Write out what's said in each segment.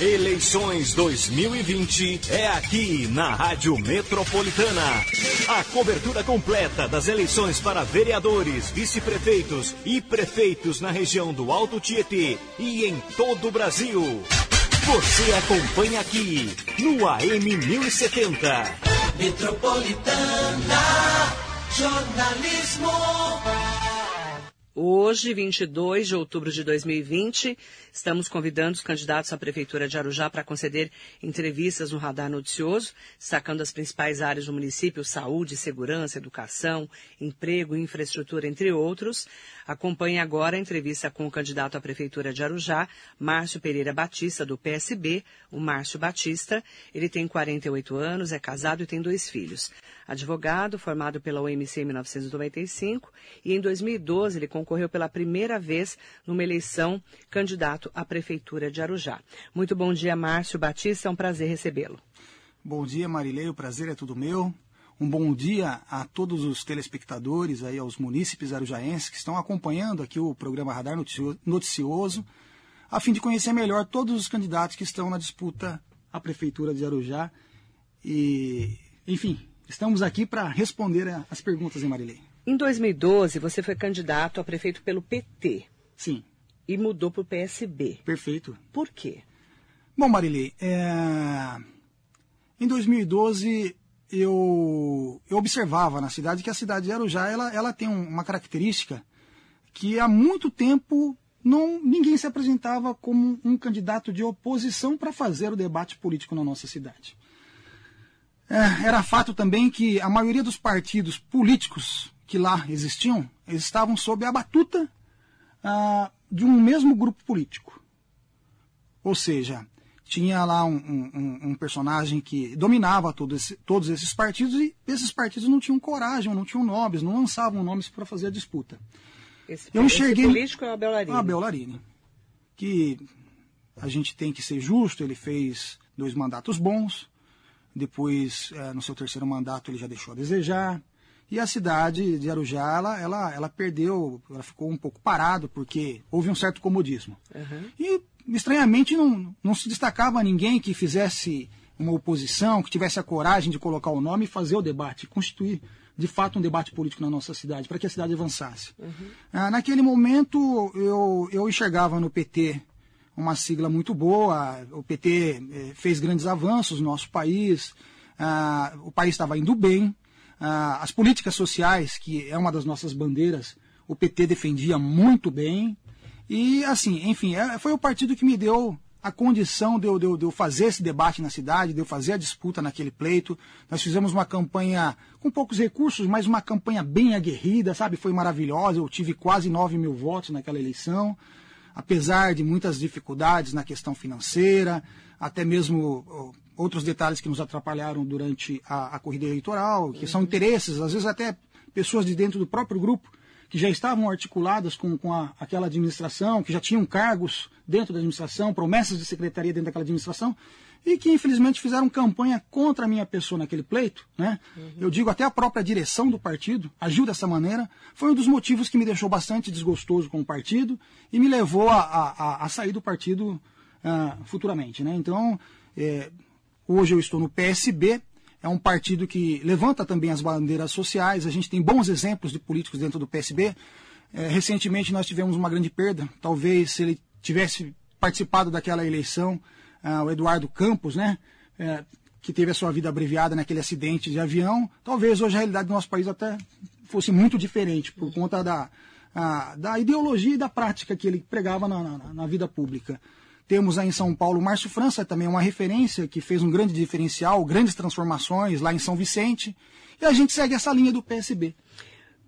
Eleições 2020 é aqui na Rádio Metropolitana. A cobertura completa das eleições para vereadores, vice-prefeitos e prefeitos na região do Alto Tietê e em todo o Brasil. Você acompanha aqui no AM 1070. Metropolitana Jornalismo. Hoje, 22 de outubro de 2020, estamos convidando os candidatos à Prefeitura de Arujá para conceder entrevistas no Radar Noticioso, destacando as principais áreas do município, saúde, segurança, educação, emprego, infraestrutura, entre outros. Acompanhe agora a entrevista com o candidato à Prefeitura de Arujá, Márcio Pereira Batista, do PSB, o Márcio Batista. Ele tem 48 anos, é casado e tem dois filhos. Advogado, formado pela OMC em 1995, e em 2012 ele concorreu pela primeira vez numa eleição candidato à Prefeitura de Arujá. Muito bom dia, Márcio Batista, é um prazer recebê-lo. Bom dia, Marilei, o prazer é tudo meu. Um bom dia a todos os telespectadores, aí aos munícipes arujaenses que estão acompanhando aqui o programa Radar Noticioso, a fim de conhecer melhor todos os candidatos que estão na disputa à Prefeitura de Arujá. E, enfim, estamos aqui para responder as perguntas, hein, Marilei? Em 2012, você foi candidato a prefeito pelo PT. Sim. E mudou para o PSB. Perfeito. Por quê? Bom, Marilei, é... em 2012 eu, eu observava na cidade que a cidade de Arujá ela, ela tem uma característica que há muito tempo não, ninguém se apresentava como um candidato de oposição para fazer o debate político na nossa cidade. É, era fato também que a maioria dos partidos políticos que lá existiam estavam sob a batuta ah, de um mesmo grupo político. Ou seja, tinha lá um, um, um personagem que dominava esse, todos esses partidos e esses partidos não tinham coragem, não tinham nomes, não lançavam nomes para fazer a disputa. Esse, eu enxerguei esse político é o Abel Larini. Abel Larini, que a gente tem que ser justo, ele fez dois mandatos bons, depois, é, no seu terceiro mandato, ele já deixou a desejar, e a cidade de Arujá, ela, ela, ela perdeu, ela ficou um pouco parado, porque houve um certo comodismo. Uhum. E estranhamente não, não se destacava ninguém que fizesse uma oposição, que tivesse a coragem de colocar o nome e fazer o debate, constituir de fato um debate político na nossa cidade, para que a cidade avançasse. Uhum. Ah, naquele momento eu, eu enxergava no PT uma sigla muito boa, o PT eh, fez grandes avanços no nosso país, ah, o país estava indo bem, ah, as políticas sociais, que é uma das nossas bandeiras, o PT defendia muito bem, e, assim, enfim, é, foi o partido que me deu a condição de eu, de, eu, de eu, fazer esse debate na cidade, de eu fazer a disputa naquele pleito. Nós fizemos uma campanha com poucos recursos, mas uma campanha bem aguerrida, sabe? Foi maravilhosa. Eu tive quase 9 mil votos naquela eleição, apesar de muitas dificuldades na questão financeira, até mesmo outros detalhes que nos atrapalharam durante a, a corrida eleitoral, que são interesses, às vezes até pessoas de dentro do próprio grupo que já estavam articuladas com, com a, aquela administração, que já tinham cargos dentro da administração, promessas de secretaria dentro daquela administração, e que infelizmente fizeram campanha contra a minha pessoa naquele pleito, né? Uhum. Eu digo até a própria direção do partido agiu dessa maneira, foi um dos motivos que me deixou bastante desgostoso com o partido e me levou a, a, a sair do partido uh, futuramente, né? Então, é, hoje eu estou no PSB, é um partido que levanta também as bandeiras sociais. A gente tem bons exemplos de políticos dentro do PSB. É, recentemente nós tivemos uma grande perda. Talvez se ele tivesse participado daquela eleição, ah, o Eduardo Campos, né, é, que teve a sua vida abreviada naquele acidente de avião, talvez hoje a realidade do nosso país até fosse muito diferente por conta da, a, da ideologia e da prática que ele pregava na, na, na vida pública. Temos aí em São Paulo o Márcio França, também uma referência que fez um grande diferencial, grandes transformações lá em São Vicente. E a gente segue essa linha do PSB.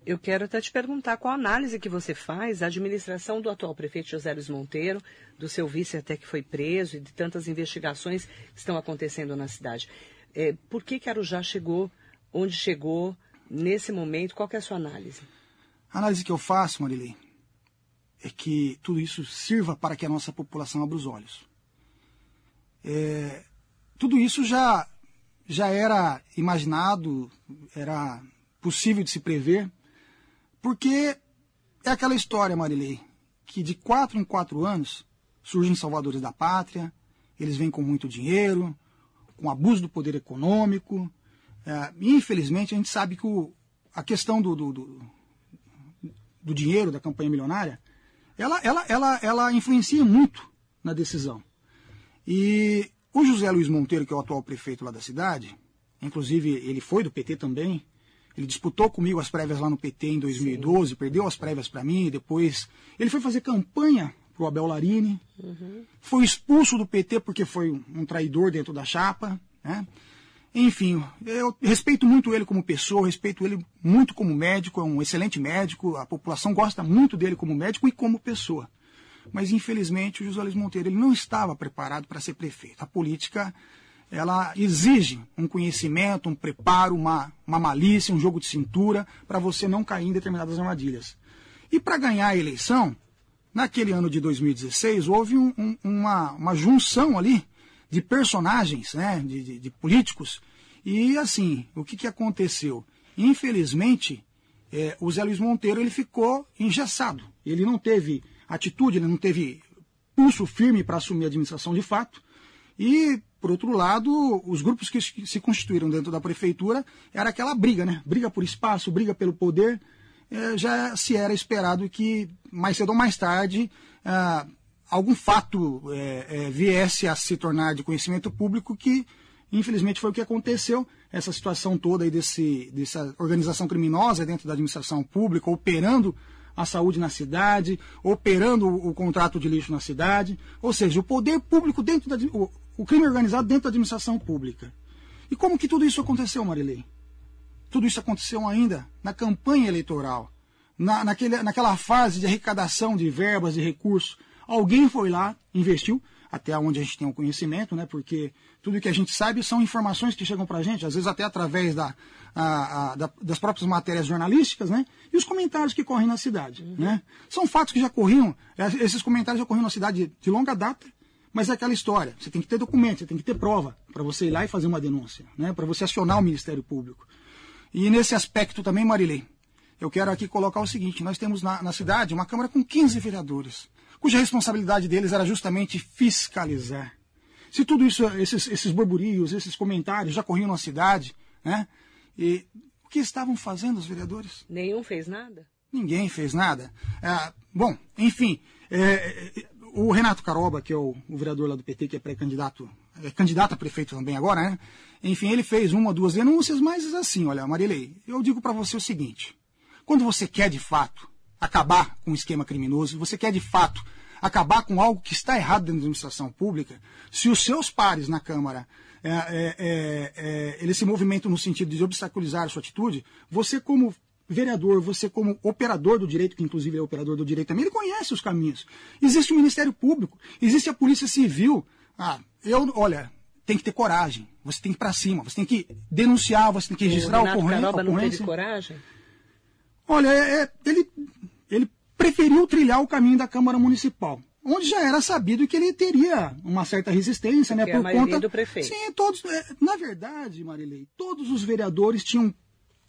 Eu quero até te perguntar qual a análise que você faz da administração do atual prefeito José Luiz Monteiro, do seu vice até que foi preso e de tantas investigações que estão acontecendo na cidade. É, por que, que Arujá chegou onde chegou nesse momento? Qual é a sua análise? A análise que eu faço, Marilei, é que tudo isso sirva para que a nossa população abra os olhos. É, tudo isso já, já era imaginado, era possível de se prever, porque é aquela história, Marilei, que de quatro em quatro anos surgem salvadores da pátria, eles vêm com muito dinheiro, com abuso do poder econômico. É, infelizmente, a gente sabe que o, a questão do, do, do, do, dinheiro da campanha milionária, ela, ela, ela, ela influencia muito na decisão. E o José Luiz Monteiro, que é o atual prefeito lá da cidade, inclusive ele foi do PT também, ele disputou comigo as prévias lá no PT em 2012, Sim. perdeu as prévias para mim, depois ele foi fazer campanha para o Abel Larini, uhum. foi expulso do PT porque foi um traidor dentro da chapa, né? Enfim, eu respeito muito ele como pessoa, respeito ele muito como médico, é um excelente médico, a população gosta muito dele como médico e como pessoa. Mas, infelizmente, o José Luiz Monteiro ele não estava preparado para ser prefeito. A política ela exige um conhecimento, um preparo, uma, uma malícia, um jogo de cintura para você não cair em determinadas armadilhas. E para ganhar a eleição, naquele ano de 2016, houve um, um, uma, uma junção ali de personagens, né, de, de, de políticos. E assim, o que, que aconteceu? Infelizmente, é, o Zé Luiz Monteiro ele ficou engessado. Ele não teve atitude, ele não teve pulso firme para assumir a administração de fato. E, por outro lado, os grupos que se constituíram dentro da prefeitura era aquela briga, né? Briga por espaço, briga pelo poder. É, já se era esperado que mais cedo ou mais tarde ah, algum fato é, é, viesse a se tornar de conhecimento público que, infelizmente, foi o que aconteceu. Essa situação toda aí desse, dessa organização criminosa dentro da administração pública, operando a saúde na cidade, operando o, o contrato de lixo na cidade. Ou seja, o poder público dentro da. O, o crime organizado dentro da administração pública. E como que tudo isso aconteceu, Marilei? Tudo isso aconteceu ainda na campanha eleitoral, na, naquele, naquela fase de arrecadação de verbas e recursos Alguém foi lá, investiu, até onde a gente tem o conhecimento, né? Porque tudo que a gente sabe são informações que chegam para a gente, às vezes até através da, a, a, da, das próprias matérias jornalísticas, né? E os comentários que correm na cidade, uhum. né? São fatos que já corriam, é, esses comentários já corriam na cidade de longa data, mas é aquela história. Você tem que ter documento, você tem que ter prova para você ir lá e fazer uma denúncia, né? Para você acionar o Ministério Público. E nesse aspecto também, Marilei, eu quero aqui colocar o seguinte: nós temos na, na cidade uma Câmara com 15 vereadores cuja responsabilidade deles era justamente fiscalizar. Se tudo isso, esses, esses burburios, esses comentários já corriam na cidade, né? E o que estavam fazendo os vereadores? Nenhum fez nada? Ninguém fez nada. É, bom, enfim, é, o Renato Caroba, que é o, o, vereador lá do PT, que é pré-candidato, é candidato a prefeito também agora, né? Enfim, ele fez uma ou duas denúncias, mas assim, olha, Marilei, eu digo para você o seguinte: quando você quer de fato acabar com o esquema criminoso, você quer de fato acabar com algo que está errado dentro da administração pública, se os seus pares na Câmara é, é, é, é, eles se movimentam no sentido de obstaculizar a sua atitude, você como vereador, você como operador do direito, que inclusive é operador do direito também, ele conhece os caminhos. Existe o Ministério Público, existe a Polícia Civil. Ah, eu, olha, tem que ter coragem, você tem que ir para cima, você tem que denunciar, você tem que registrar o ocorrência. Não teve coragem? Olha, é, é, ele preferiu trilhar o caminho da Câmara Municipal, onde já era sabido que ele teria uma certa resistência, né, por conta do prefeito. Sim, todos, é, na verdade, Marilei, todos os vereadores tinham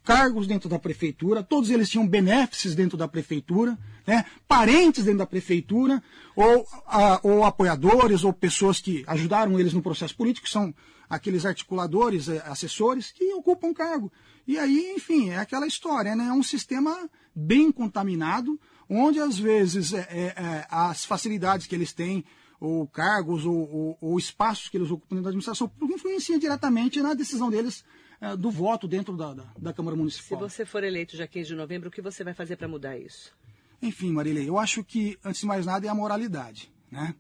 cargos dentro da prefeitura, todos eles tinham benefícios dentro da prefeitura, né, parentes dentro da prefeitura, ou, a, ou apoiadores, ou pessoas que ajudaram eles no processo político, são aqueles articuladores, é, assessores, que ocupam cargo. E aí, enfim, é aquela história, né? É um sistema bem contaminado, onde às vezes é, é, é, as facilidades que eles têm, ou cargos, ou, ou, ou, espaços que eles ocupam dentro da administração pública, influenciam diretamente na decisão deles é, do voto dentro da, da, da, Câmara Municipal. Se você for eleito já 15 de novembro, o que você vai fazer para mudar isso? Enfim, Marília, eu acho que, antes de mais nada, é a moralidade. Né?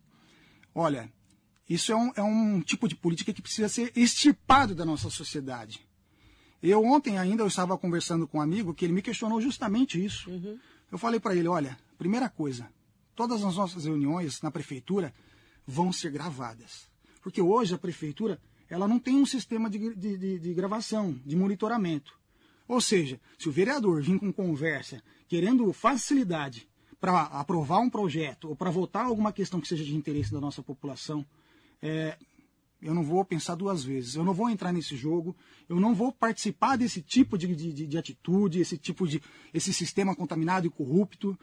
Olha, isso é um, é um tipo de política que precisa ser extirpado da nossa sociedade. Eu ontem ainda eu estava conversando com um amigo que ele me questionou justamente isso. Uhum. Eu falei para ele, olha, primeira coisa, todas as nossas reuniões na prefeitura vão ser gravadas. Porque hoje a prefeitura ela não tem um sistema de, de, de, de gravação, de monitoramento. Ou seja, se o vereador vir com conversa querendo facilidade para aprovar um projeto ou para votar alguma questão que seja de interesse da nossa população, é, eu não vou pensar duas vezes. Eu não vou entrar nesse jogo. Eu não vou participar desse tipo de, de, de atitude, esse tipo de esse sistema contaminado e corrupto.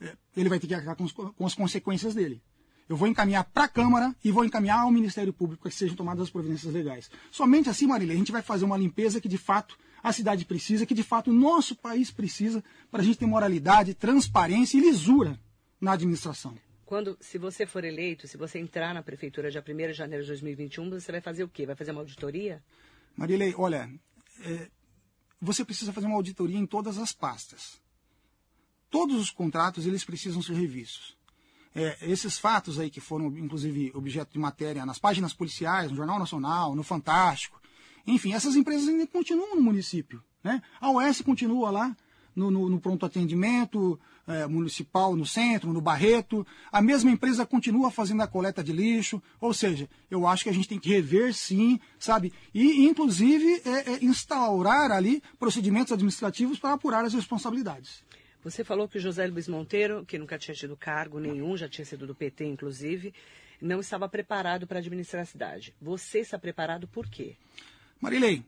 É, ele vai ter que arcar com, com, as consequências dele. eu vou encaminhar para a Câmara e vou encaminhar ao Ministério Público para que sejam tomadas as providências legais. Somente assim, Marília, a gente vai fazer uma limpeza que de fato a cidade precisa, que de fato o nosso país precisa, para a gente ter moralidade, transparência e lisura na administração. Quando, se você for eleito, se você entrar na prefeitura dia 1 de janeiro de 2021, você vai fazer o quê? Vai fazer uma auditoria? Marilei, olha, é, você precisa fazer uma auditoria em todas as pastas. Todos os contratos, eles precisam ser revistos. É, esses fatos aí que foram, inclusive, objeto de matéria nas páginas policiais, no Jornal Nacional, no Fantástico, enfim, essas empresas ainda continuam no município. Né? A OS continua lá, no, no, no pronto atendimento é, municipal, no centro, no Barreto. A mesma empresa continua fazendo a coleta de lixo. Ou seja, eu acho que a gente tem que rever sim, sabe? E, inclusive, é, é, instaurar ali procedimentos administrativos para apurar as responsabilidades. Você falou que o José Luiz Monteiro, que nunca tinha tido cargo nenhum, já tinha sido do PT, inclusive, não estava preparado para administrar a cidade. Você está preparado por quê? Marilei,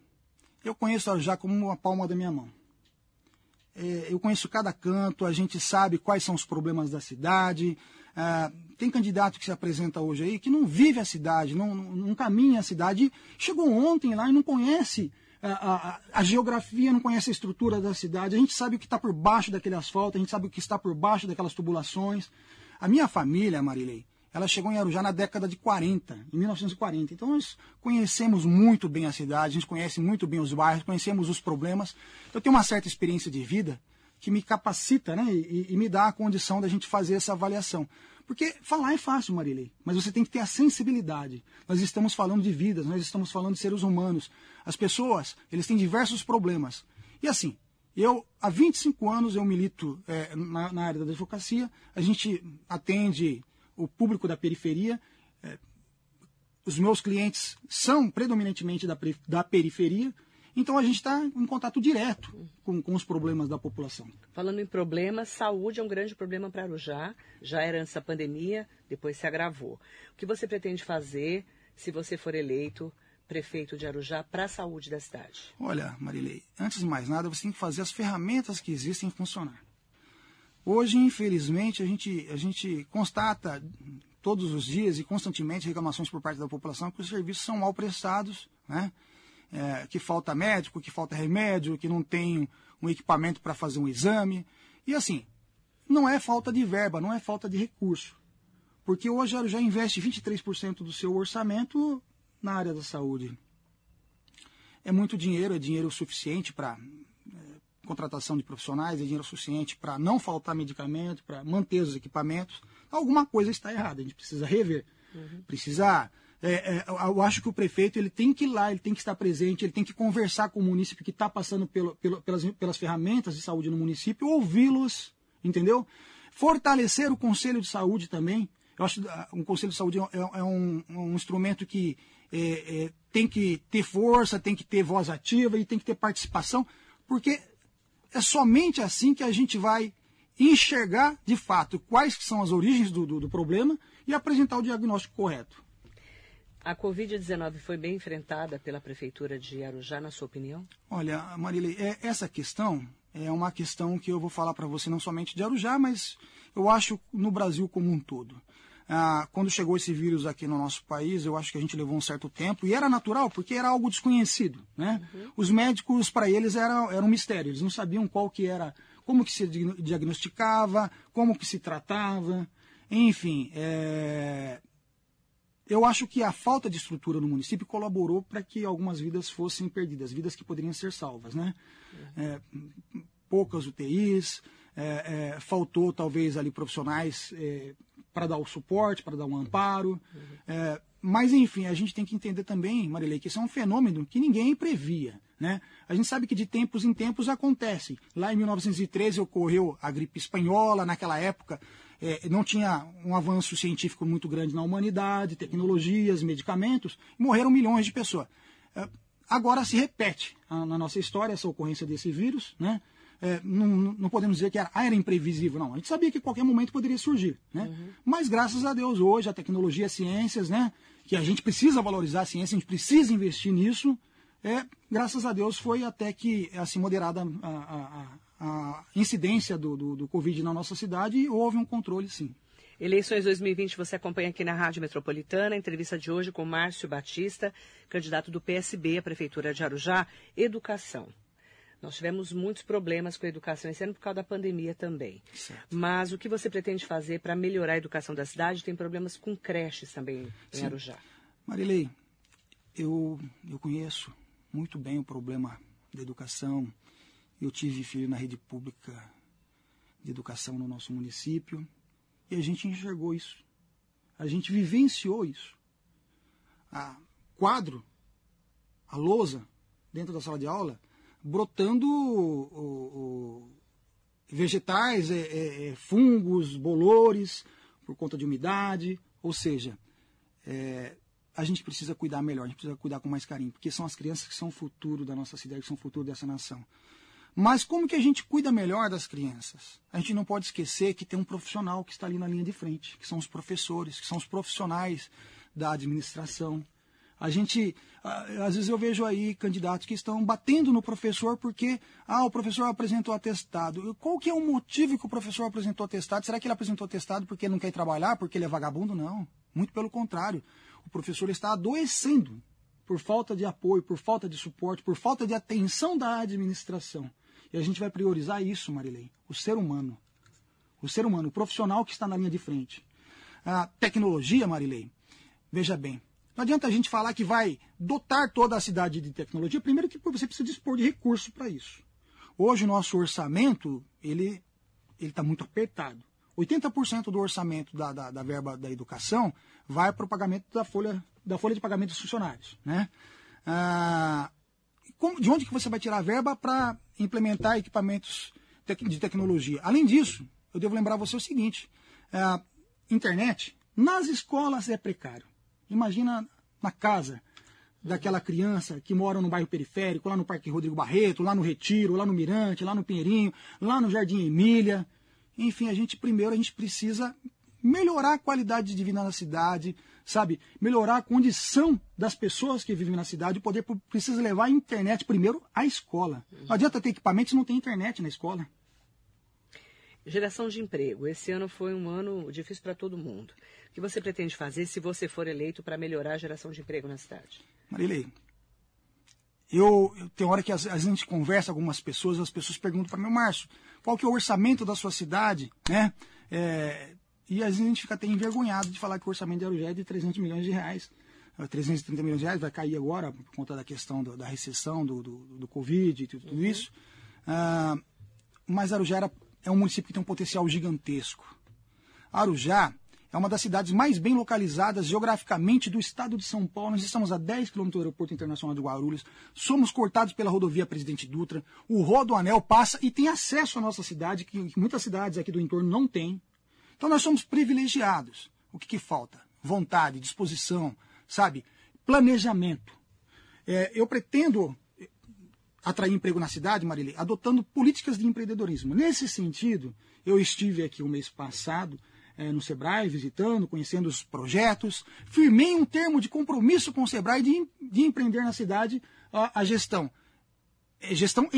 eu conheço Arujá como uma palma da minha mão. É, eu conheço cada canto, a gente sabe quais são os problemas da cidade. É, tem candidato que se apresenta hoje aí que não vive a cidade, não, não, caminha a cidade. Chegou ontem lá e não conhece a, a, a, geografia, não conhece a estrutura da cidade. A gente sabe o que está por baixo daquele asfalto, a gente sabe o que está por baixo daquelas tubulações. A minha família, Marilei, ela chegou em Arujá na década de 40, em 1940. Então nós conhecemos muito bem a cidade, a gente conhece muito bem os bairros, conhecemos os problemas. Eu tenho uma certa experiência de vida que me capacita né, e, e me dá a condição da gente fazer essa avaliação. Porque falar é fácil, Marilei, mas você tem que ter a sensibilidade. Nós estamos falando de vidas, nós estamos falando de seres humanos. As pessoas, eles têm diversos problemas. E assim, eu, há 25 anos, eu milito é, na, na área da advocacia, a gente atende o público da periferia. É, os meus clientes são predominantemente da, da periferia, então a gente está em contato direto com, com, os problemas da população. Falando em problemas, saúde é um grande problema para Arujá. Já era antes da pandemia, depois se agravou. O que você pretende fazer se você for eleito prefeito de Arujá para a saúde da cidade? Olha, Marilei, antes de mais nada, você tem que fazer as ferramentas que existem funcionar. Hoje, infelizmente, a gente, a gente constata todos os dias e constantemente reclamações por parte da população que os serviços são mal prestados, né? É, que falta médico, que falta remédio, que não tem um equipamento para fazer um exame. E assim, não é falta de verba, não é falta de recurso. Porque hoje ela já investe 23% do seu orçamento na área da saúde. É muito dinheiro, é dinheiro suficiente para contratação de profissionais, é dinheiro suficiente para não faltar medicamento, para manter os equipamentos. Alguma coisa está errada, a gente precisa rever. Uhum. Precisa. É, é, eu acho que o prefeito ele tem que ir lá, ele tem que estar presente, ele tem que conversar com o município que está passando pelo, pelo, pelas, pelas ferramentas de saúde no município, ouvi-los, entendeu? Fortalecer o Conselho de Saúde também. Eu acho que um Conselho de Saúde é, é um, um, instrumento que é, é, tem que ter força, tem que ter voz ativa e tem que ter participação, porque é somente assim que a gente vai enxergar de fato quais são as origens do, do, do problema e apresentar o diagnóstico correto. A Covid-19 foi bem enfrentada pela Prefeitura de Arujá, na sua opinião? Olha, Marilei, é, essa questão é uma questão que eu vou falar para você não somente de Arujá, mas eu acho no Brasil como um todo. Ah, quando chegou esse vírus aqui no nosso país, eu acho que a gente levou um certo tempo, e era natural, porque era algo desconhecido. Né? Uhum. Os médicos, para eles, era, era um mistério, eles não sabiam qual que era, como que se diagnosticava, como que se tratava, enfim. É... Eu acho que a falta de estrutura no município colaborou para que algumas vidas fossem perdidas, vidas que poderiam ser salvas. Né? Uhum. É, poucas UTIs, é, é, faltou talvez ali profissionais é, para dar o suporte, para dar um amparo. Uhum. É, mas, enfim, a gente tem que entender também, Marilei, que isso é um fenômeno que ninguém previa. Né? A gente sabe que de tempos em tempos acontece. Lá em 1913 ocorreu a gripe espanhola, naquela época é, não tinha um avanço científico muito grande na humanidade, tecnologias, medicamentos, morreram milhões de pessoas. É, agora se repete a, na nossa história essa ocorrência desse vírus, né? É, não, não, podemos dizer que era, era imprevisível, não. A gente sabia que qualquer momento poderia surgir. Né? Uhum. Mas graças a Deus, hoje, a tecnologia, as ciências, né, que a gente precisa valorizar a ciência, a gente precisa investir nisso, é, graças a Deus foi até que assim moderada a, a, a incidência do, do, do, Covid na nossa cidade e houve um controle, sim. Eleições 2020 você acompanha aqui na Rádio Metropolitana. A entrevista de hoje com Márcio Batista, candidato do PSB à Prefeitura de Arujá, Educação. Nós tivemos muitos problemas com a educação esse ano por causa da pandemia também. Certo. Mas o que você pretende fazer para melhorar a educação da cidade? Tem problemas com creches também em Sim. Arujá. Marilei, eu, eu conheço muito bem o problema da educação. Eu tive filho na rede pública de educação no nosso município e a gente enxergou isso. A gente vivenciou isso. A quadro, a lousa dentro da sala de aula, brotando o, o, vegetais, é, é, é, fungos, bolores, por conta de umidade. Ou seja, é, a gente precisa cuidar melhor, a gente precisa cuidar com mais carinho, porque são as crianças que são o futuro da nossa cidade, que são o futuro dessa nação. Mas como que a gente cuida melhor das crianças? A gente não pode esquecer que tem um profissional que está ali na linha de frente, que são os professores, que são os profissionais da administração. A gente, às vezes eu vejo aí candidatos que estão batendo no professor porque, ah, o professor apresentou atestado. Qual que é o motivo que o professor apresentou atestado? Será que ele apresentou atestado porque não quer trabalhar, porque ele é vagabundo? Não. Muito pelo contrário. O professor está adoecendo por falta de apoio, por falta de suporte, por falta de atenção da administração. E a gente vai priorizar isso, Marilei, o ser humano. O ser humano, o profissional que está na linha de frente. A tecnologia, Marilei, veja bem, não adianta a gente falar que vai dotar toda a cidade de tecnologia, primeiro que você precisa dispor de recursos para isso. Hoje o nosso orçamento, ele está muito apertado. 80% do orçamento da, da, da, verba da educação vai para o pagamento da folha, da folha de pagamento dos funcionários. Né? Ah, como, de onde que você vai tirar a verba para implementar equipamentos de tecnologia? Além disso, eu devo lembrar você o seguinte: a internet nas escolas é precário. Imagina na casa daquela criança que mora no bairro periférico, lá no Parque Rodrigo Barreto, lá no Retiro, lá no Mirante, lá no Pinheirinho, lá no Jardim Emília. Enfim, a gente primeiro a gente precisa melhorar a qualidade de vida na cidade, sabe? Melhorar a condição das pessoas que vivem na cidade. O poder precisa levar a internet primeiro à escola. Não adianta ter equipamentos se não tem internet na escola. Geração de emprego. Esse ano foi um ano difícil para todo mundo. O que você pretende fazer se você for eleito para melhorar a geração de emprego na cidade? Marilei, eu, eu tem hora que a, a gente conversa com algumas pessoas, as pessoas perguntam para mim, Márcio, qual que é o orçamento da sua cidade, né? É, e às vezes a gente fica até envergonhado de falar que o orçamento de Arujá é de 300 milhões de reais. 330 milhões de reais vai cair agora por conta da questão do, da recessão, do, do, do Covid e tudo, uhum. isso. Uh, mas Arujá era, é um município que tem um potencial gigantesco. Arujá é uma das cidades mais bem localizadas geograficamente do estado de São Paulo. Nós estamos a 10 quilômetros do Aeroporto Internacional de Guarulhos. Somos cortados pela rodovia Presidente Dutra. O Rodoanel passa e tem acesso à nossa cidade, que, muitas cidades aqui do entorno não têm. Então nós somos privilegiados. O que, que falta? Vontade, disposição, sabe? Planejamento. É, eu pretendo atrair emprego na cidade, Marília, adotando políticas de empreendedorismo. Nesse sentido, eu estive aqui o mês passado é, no Sebrae, visitando, conhecendo os projetos, firmei um termo de compromisso com o Sebrae de, de empreender na cidade a, a gestão é, gestão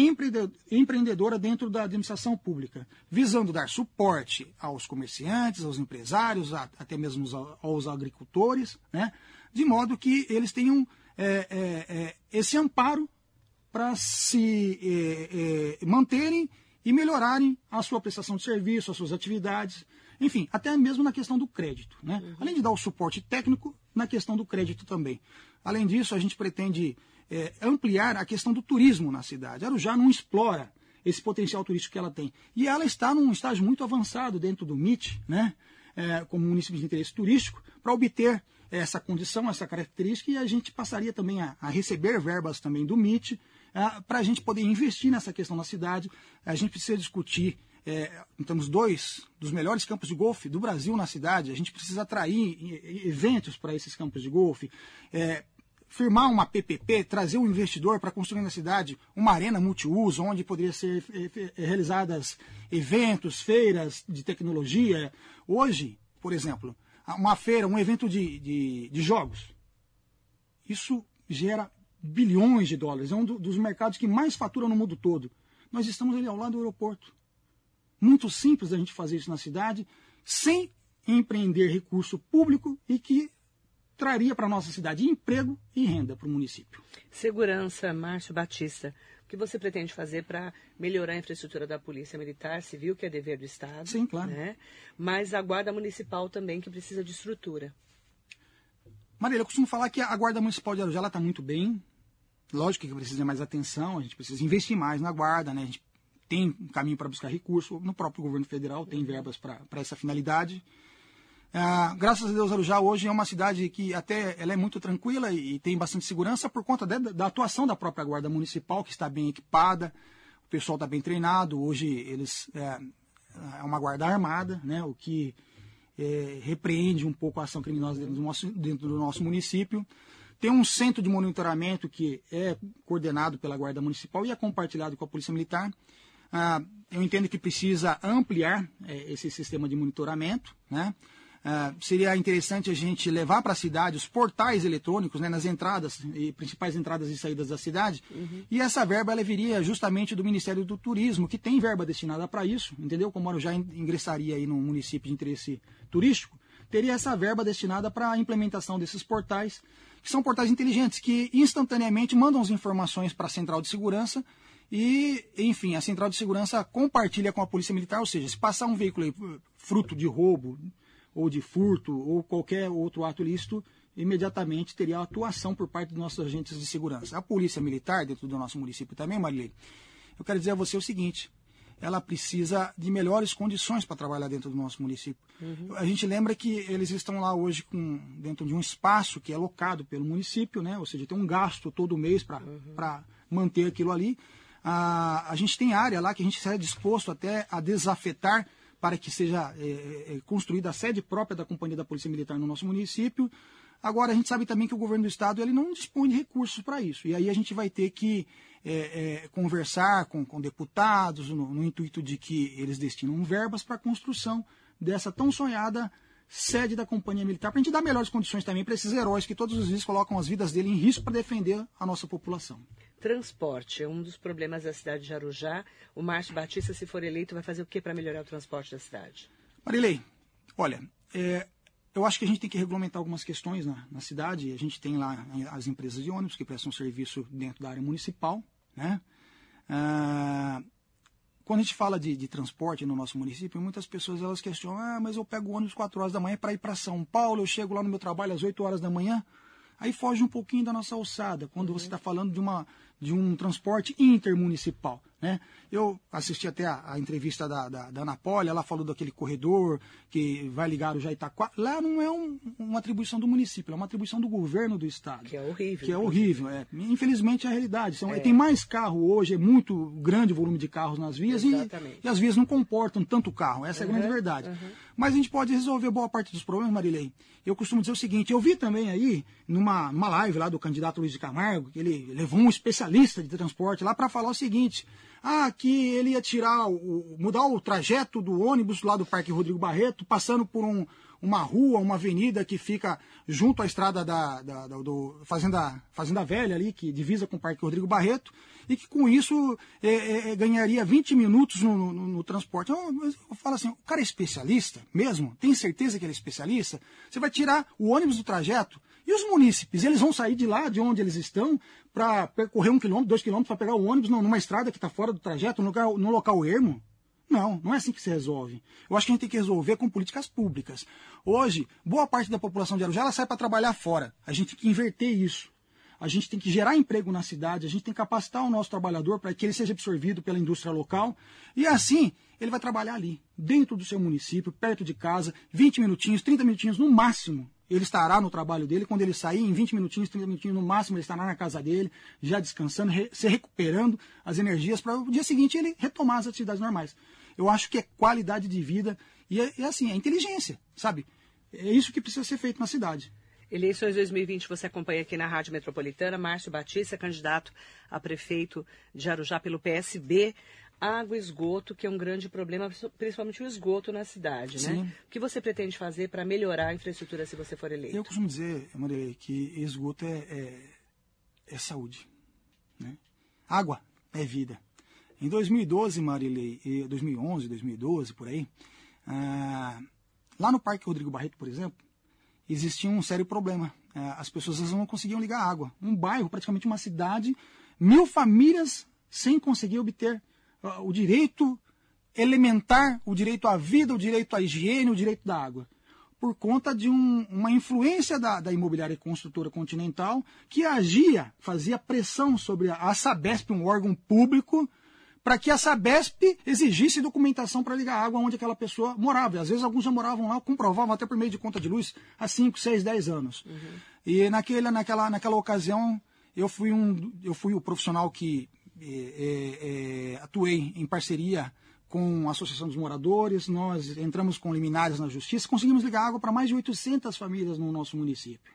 empreendedora dentro da administração pública, visando dar suporte aos comerciantes, aos empresários, até mesmo aos agricultores, né, de modo que eles tenham é, é, é esse amparo para se é, é, manterem e melhorarem a sua prestação de serviço, as suas atividades, enfim, até mesmo na questão do crédito. Né? Uhum. Além de dar o suporte técnico, na questão do crédito também. Além disso, a gente pretende é, ampliar a questão do turismo na cidade. Arujá não explora esse potencial turístico que ela tem. E ela está num estágio muito avançado dentro do MIT, né, é, como município de interesse turístico, para obter essa condição, essa característica, e a gente passaria também a, a receber verbas também do MIT, para a gente poder investir nessa questão na cidade. A gente precisa discutir é, temos dois dos melhores campos de golfe do Brasil na cidade. A gente precisa atrair eventos para esses campos de golfe. É, firmar uma PPP, trazer um investidor para construir na cidade uma arena multiuso, onde poderia ser eh, eh, realizadas eventos, feiras de tecnologia. Hoje, por exemplo, uma feira, um evento de, de, de jogos, isso gera bilhões de dólares. É um dos mercados que mais fatura no mundo todo. Nós estamos ali ao lado do aeroporto. Muito simples a gente fazer isso na cidade, sem empreender recurso público e que traria para a nossa cidade emprego e renda para o município. Segurança, Márcio Batista. O que você pretende fazer para melhorar a infraestrutura da Polícia Militar Civil, que é dever do Estado? Sim, claro. Né? Mas a Guarda Municipal também, que precisa de estrutura. Marília, eu costumo falar que a Guarda Municipal de Arujá está muito bem. Lógico que precisa mais atenção, a gente precisa investir mais na Guarda, né? A gente tem um caminho para buscar recursos. No próprio governo federal tem verbas para essa finalidade. Ah, graças a Deus, Arujá hoje é uma cidade que até ela é muito tranquila e, e tem bastante segurança por conta de, da atuação da própria Guarda Municipal, que está bem equipada, o pessoal está bem treinado. Hoje eles é, é uma guarda armada, né? O que é, repreende um pouco a ação criminosa dentro do, nosso, dentro do nosso município. Tem um centro de monitoramento que é coordenado pela Guarda Municipal e é compartilhado com a Polícia Militar. Ah, eu entendo que precisa ampliar é, esse sistema de monitoramento. Né? Ah, seria interessante a gente levar para a cidade os portais eletrônicos né, nas entradas e principais entradas e saídas da cidade. Uhum. E essa verba ela viria justamente do Ministério do Turismo, que tem verba destinada para isso, entendeu? Como eu já ingressaria aí no município de interesse turístico, teria essa verba destinada para a implementação desses portais, que são portais inteligentes, que instantaneamente mandam as informações para a central de segurança e, enfim, a central de segurança compartilha com a polícia militar, ou seja, se passar um veículo aí, fruto de roubo, ou de furto, ou qualquer outro ato ilícito, imediatamente teria atuação por parte dos nossos agentes de segurança. A polícia militar, dentro do nosso município também, Marilei, eu quero dizer a você o seguinte, ela precisa de melhores condições para trabalhar dentro do nosso município. Uhum. A gente lembra que eles estão lá hoje com, dentro de um espaço que é locado pelo município, né? ou seja, tem um gasto todo mês para uhum. manter aquilo ali. A, a gente tem área lá que a gente está disposto até a desafetar para que seja é, é, é, construída a sede própria da Companhia da Polícia Militar no nosso município. Agora, a gente sabe também que o governo do Estado ele não dispõe de recursos para isso. E aí a gente vai ter que é, é, conversar com, com deputados no, no, intuito de que eles destinam verbas para a construção dessa tão sonhada sede da Companhia Militar, para a gente dar melhores condições também para esses heróis que todos os dias colocam as vidas dele em risco para defender a nossa população. Transporte é um dos problemas da cidade de Arujá. O Márcio Batista, se for eleito, vai fazer o que para melhorar o transporte da cidade? Marilei, olha, é, eu acho que a gente tem que regulamentar algumas questões na, na, cidade. A gente tem lá as empresas de ônibus que prestam serviço dentro da área municipal. Né? Ah, quando a gente fala de, de, transporte no nosso município, muitas pessoas elas questionam: ah, mas eu pego o ônibus 4 horas da manhã para ir para São Paulo, eu chego lá no meu trabalho às 8 horas da manhã. Aí foge um pouquinho da nossa alçada, quando uhum. você está falando de, uma, de um transporte intermunicipal. Né? Eu assisti até a, a entrevista da, da, da Ana Poli, ela falou daquele corredor que vai ligar o Jaitaquá. Lá não é um, uma atribuição do município, é uma atribuição do governo do estado. Que é horrível. Que é horrível. É. Infelizmente é a realidade. São, é. Tem mais carro hoje, é muito grande o volume de carros nas vias e, e, as vias não comportam tanto carro. Essa uhum, é a grande verdade. Uhum. Mas a gente pode resolver boa parte dos problemas, Marilei. Eu costumo dizer o seguinte, eu vi também aí, numa, numa live lá do candidato Luiz de Camargo, que ele levou um especialista de transporte lá para falar o seguinte ah, que ele ia tirar, o, mudar o trajeto do ônibus lá do Parque Rodrigo Barreto, passando por um, uma rua, uma avenida que fica junto à estrada da, da, da do Fazenda, Fazenda Velha ali, que divisa com o Parque Rodrigo Barreto, e que com isso é, é, é ganharia 20 minutos no, no, no transporte. Eu, eu, falo assim, o cara é especialista mesmo? Tem certeza que ele é especialista? Você vai tirar o ônibus do trajeto? E os munícipes, eles vão sair de lá, de onde eles estão, para percorrer um quilômetro, dois quilômetros, para pegar o ônibus numa estrada que está fora do trajeto, no local, no local ermo? Não, não é assim que se resolve. Eu acho que a gente tem que resolver com políticas públicas. Hoje, boa parte da população de Arujá ela sai para trabalhar fora. A gente tem que inverter isso. A gente tem que gerar emprego na cidade, a gente tem que capacitar o nosso trabalhador para que ele seja absorvido pela indústria local. E assim, ele vai trabalhar ali, dentro do seu município, perto de casa, 20 minutinhos, 30 minutinhos no máximo. Ele estará no trabalho dele. Quando ele sair, em 20 minutinhos, 30 minutinhos no máximo, ele estará na casa dele, já descansando, re se recuperando as energias para o dia seguinte ele retomar as atividades normais. Eu acho que é qualidade de vida e é, é assim, é inteligência, sabe? É isso que precisa ser feito na cidade. Eleições 2020 você acompanha aqui na Rádio Metropolitana. Márcio Batista, candidato a prefeito de Arujá pelo PSB. Água e esgoto, que é um grande problema, principalmente o esgoto na cidade, né? Sim. né? O que você pretende fazer para melhorar a infraestrutura se você for eleito? Eu costumo dizer, Maria, que esgoto é, é, é saúde. Né? Água é vida. Em 2012, Marilei, 2011, 2012, por aí, ah, Lá no Parque Rodrigo Barreto, por exemplo, existia um sério problema. É, as pessoas não conseguiam ligar água. Um bairro, praticamente uma cidade, mil famílias sem conseguir obter o direito elementar, o direito à vida, o direito à higiene, o direito da água. Por conta de um, uma influência da, da imobiliária construtora continental que agia, fazia pressão sobre a, a Sabesp, um órgão público, para que a Sabesp exigisse documentação para ligar água onde aquela pessoa morava. Às vezes alguns já moravam lá, comprovavam até por meio de conta de luz há 5, 6, 10 anos. Uhum. E naquele, naquela, naquela ocasião eu fui, um, eu fui o profissional que é, é, atuei em parceria com a Associação dos Moradores, nós entramos com liminares na justiça, conseguimos ligar água para mais de 800 famílias no nosso município.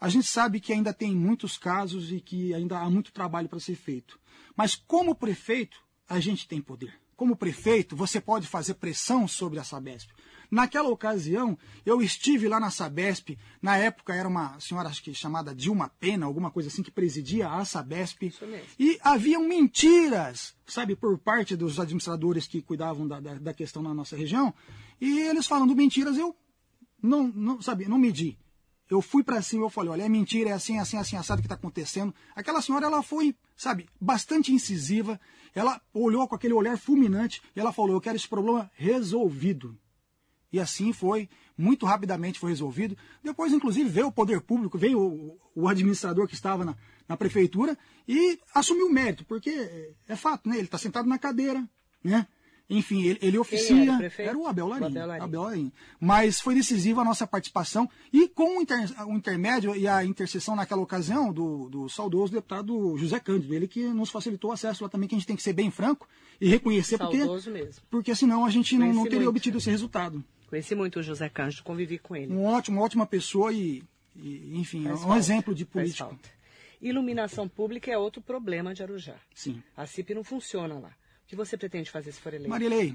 A gente sabe que ainda tem muitos casos e que ainda há muito trabalho para ser feito. Mas como prefeito, a gente tem poder. Como prefeito, você pode fazer pressão sobre a Sabesp. Naquela ocasião, eu estive lá na Sabesp, na época era uma senhora acho que chamada Dilma Pena, alguma coisa assim, que presidia a Sabesp. E haviam mentiras, sabe, por parte dos administradores que cuidavam da, da, da questão na nossa região. E eles falando mentiras, eu não, não sabe, não medi. Eu fui para cima eu falei, olha, é mentira, é assim, assim, assim, assado que está acontecendo. Aquela senhora, ela foi, sabe, bastante incisiva. Ela olhou com aquele olhar fulminante e ela falou, eu quero esse problema resolvido. E assim foi, muito rapidamente foi resolvido. Depois, inclusive, veio o poder público, veio o, o administrador que estava na, na, prefeitura e assumiu o mérito, porque é, é fato, né? Ele está sentado na cadeira, né? Enfim, ele, ele oficia. Era, era, o Abel Larim, o Abel Abel. Mas foi decisiva a nossa participação e com o, inter, o, intermédio e a intercessão naquela ocasião do, do saudoso deputado José Cândido, ele que nos facilitou o acesso lá também, que a gente tem que ser bem franco e reconhecer, saudoso porque, mesmo. porque senão a gente não, não, teria muito. obtido esse resultado. Conheci muito o José Cândido, convivi com ele. Um ótimo, uma ótima pessoa e, e enfim, Faz um falta. exemplo de político. Iluminação pública é outro problema de Arujá. Sim. A CIP não funciona lá que você pretende fazer se for eleito? Marilei,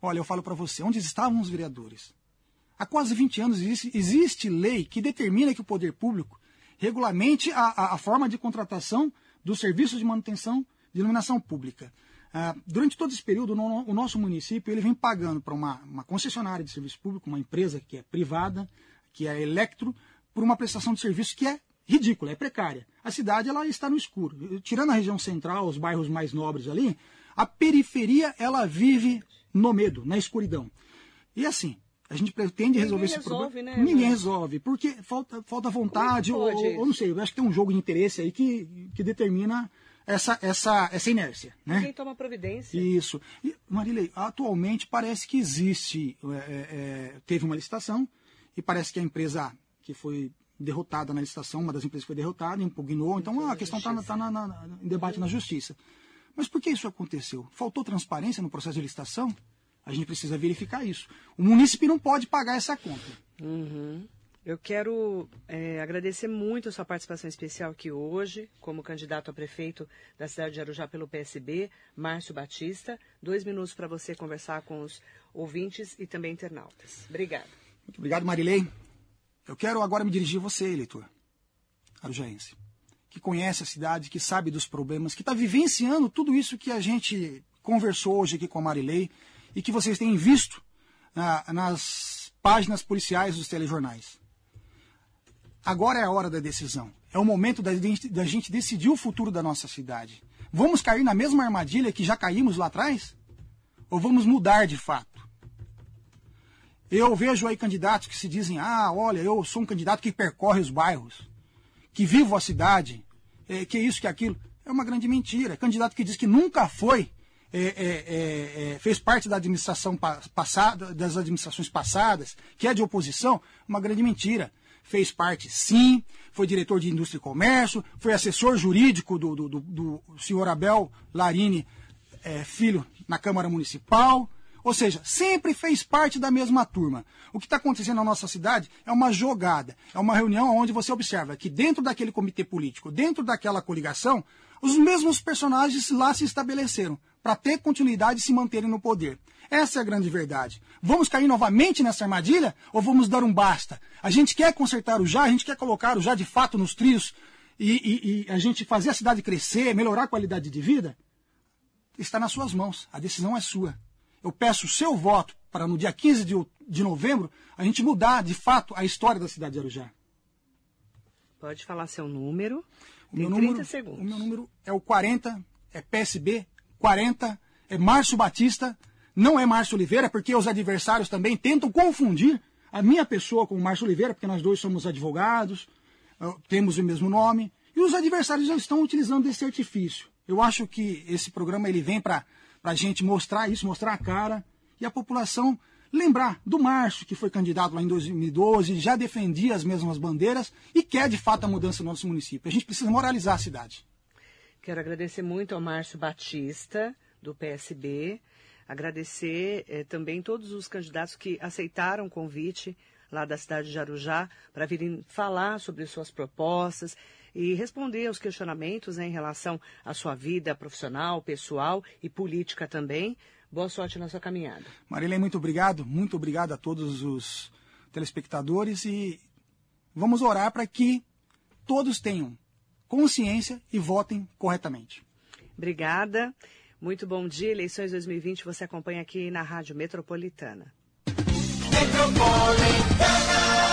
olha, eu falo para você, onde estavam os vereadores? Há quase 20 anos existe, existe lei que determina que o poder público regulamente a, a, a forma de contratação dos serviços de manutenção de iluminação pública. Ah, durante todo esse período, o nosso município ele vem pagando para uma, uma, concessionária de serviço público, uma empresa que é privada, que é Electro, por uma prestação de serviço que é ridícula, é precária. A cidade ela está no escuro. Tirando a região central, os bairros mais nobres ali, a periferia ela vive no medo, na escuridão. E assim, a gente pretende resolver esse resolve, problema. Né, Ninguém resolve, porque falta, falta vontade, ou, ou, não sei, eu acho que tem um jogo de interesse aí que, que determina essa, essa, essa inércia. Né? Quem toma providência. Isso. E, Marilei, atualmente parece que existe, é, é, é, teve uma licitação, e parece que a empresa que foi derrotada na licitação, uma das empresas foi derrotada, impugnou, então a questão está tá, tá em debate na justiça. Mas por que isso aconteceu? Faltou transparência no processo de licitação? A gente precisa verificar isso. O município não pode pagar essa conta. Uhum. Eu quero é, agradecer muito a sua participação especial aqui hoje, como candidato a prefeito da cidade de Arujá pelo PSB, Márcio Batista. Dois minutos para você conversar com os ouvintes e também internautas. Obrigada. Muito obrigado, Marilei. Eu quero agora me dirigir a você, eleitor arujaense, que conhece a cidade, que sabe dos problemas, que está vivenciando tudo isso que a gente conversou hoje aqui com a Marilei e que vocês têm visto ah, nas páginas policiais dos telejornais. Agora é a hora da decisão. É o momento da gente, da gente decidir o futuro da nossa cidade. Vamos cair na mesma armadilha que já caímos lá atrás? Ou vamos mudar de fato? Eu vejo aí candidatos que se dizem: ah, olha, eu sou um candidato que percorre os bairros, que vivo a cidade, é, que isso, que aquilo. É uma grande mentira. Candidato que diz que nunca foi, é, é, é, é fez parte da administração passada, das administrações passadas, que é de oposição, uma grande mentira. Fez parte, sim, foi diretor de indústria e comércio, foi assessor jurídico do, do, do, do senhor Abel Larini, é, filho, na Câmara Municipal ou seja, sempre fez parte da mesma turma. O que está acontecendo na nossa cidade é uma jogada, é uma reunião onde você observa que dentro daquele comitê político, dentro daquela coligação, os mesmos personagens lá se estabeleceram para ter continuidade e se manterem no poder. Essa é a grande verdade. Vamos cair novamente nessa armadilha ou vamos dar um basta? A gente quer consertar o já, a gente quer colocar o já de fato nos trios e, e, e a gente fazer a cidade crescer, melhorar a qualidade de vida? Está nas suas mãos. A decisão é sua. eu peço o seu voto para no dia 15 de, de novembro a gente mudar de fato a história da cidade de Arujá. Pode falar seu número. O meu número, segundos. O meu número é o 40, é PSB 40, é Márcio Batista, não é Márcio Oliveira, porque os adversários também tentam confundir a minha pessoa com o Márcio Oliveira, porque nós dois somos advogados, temos o mesmo nome, e os adversários já estão utilizando esse artifício. Eu acho que esse programa ele vem para a gente mostrar isso, mostrar a cara, e a população lembrar do Márcio, que foi candidato lá em 2012, já defendia as mesmas bandeiras e quer de fato a mudança no nosso município. A gente precisa moralizar a cidade. Quero agradecer muito ao Márcio Batista, do PSB, agradecer eh, também todos os candidatos que aceitaram o convite lá da cidade de Arujá para virem falar sobre suas propostas e responder aos questionamentos né, em relação à sua vida profissional, pessoal e política também. Boa sorte na sua caminhada. Marilene, muito obrigado. Muito obrigado a todos os telespectadores e vamos orar para que todos tenham consciência e votem corretamente. Obrigada. Muito bom dia. Eleições 2020 você acompanha aqui na Rádio Metropolitana. Metropolitana.